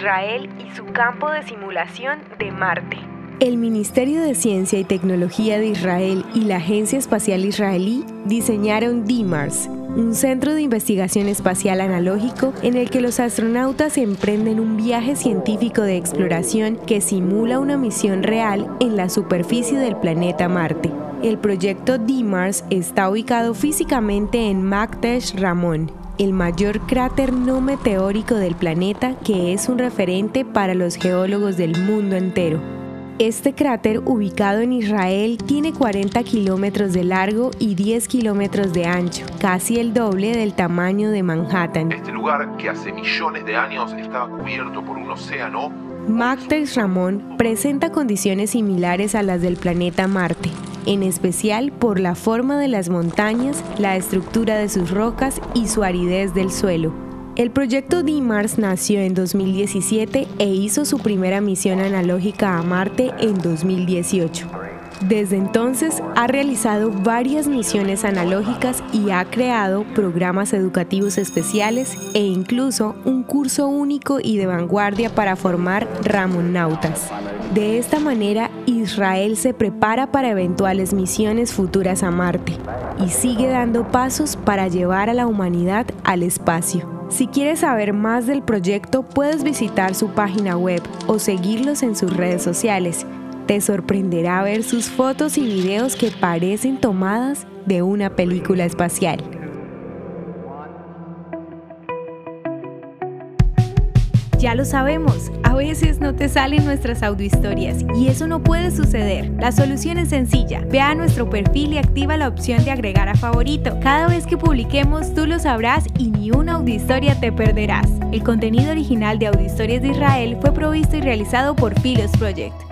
Israel y su campo de simulación de Marte. El Ministerio de Ciencia y Tecnología de Israel y la Agencia Espacial Israelí diseñaron DIMARS, un centro de investigación espacial analógico en el que los astronautas emprenden un viaje científico de exploración que simula una misión real en la superficie del planeta Marte. El proyecto DIMARS está ubicado físicamente en Magdesh Ramón, el mayor cráter no meteórico del planeta que es un referente para los geólogos del mundo entero. Este cráter, ubicado en Israel, tiene 40 kilómetros de largo y 10 kilómetros de ancho, casi el doble del tamaño de Manhattan. Este lugar, que hace millones de años estaba cubierto por un océano, Ramón presenta condiciones similares a las del planeta Marte, en especial por la forma de las montañas, la estructura de sus rocas y su aridez del suelo. El proyecto DIMARS nació en 2017 e hizo su primera misión analógica a Marte en 2018. Desde entonces ha realizado varias misiones analógicas y ha creado programas educativos especiales e incluso un curso único y de vanguardia para formar ramonautas. De esta manera, Israel se prepara para eventuales misiones futuras a Marte y sigue dando pasos para llevar a la humanidad al espacio. Si quieres saber más del proyecto, puedes visitar su página web o seguirlos en sus redes sociales. Te sorprenderá ver sus fotos y videos que parecen tomadas de una película espacial. Ya lo sabemos, a veces no te salen nuestras audiohistorias y eso no puede suceder. La solución es sencilla. Ve a nuestro perfil y activa la opción de agregar a favorito. Cada vez que publiquemos tú lo sabrás y ni una audiohistoria te perderás. El contenido original de Audiohistorias de Israel fue provisto y realizado por Philos Project.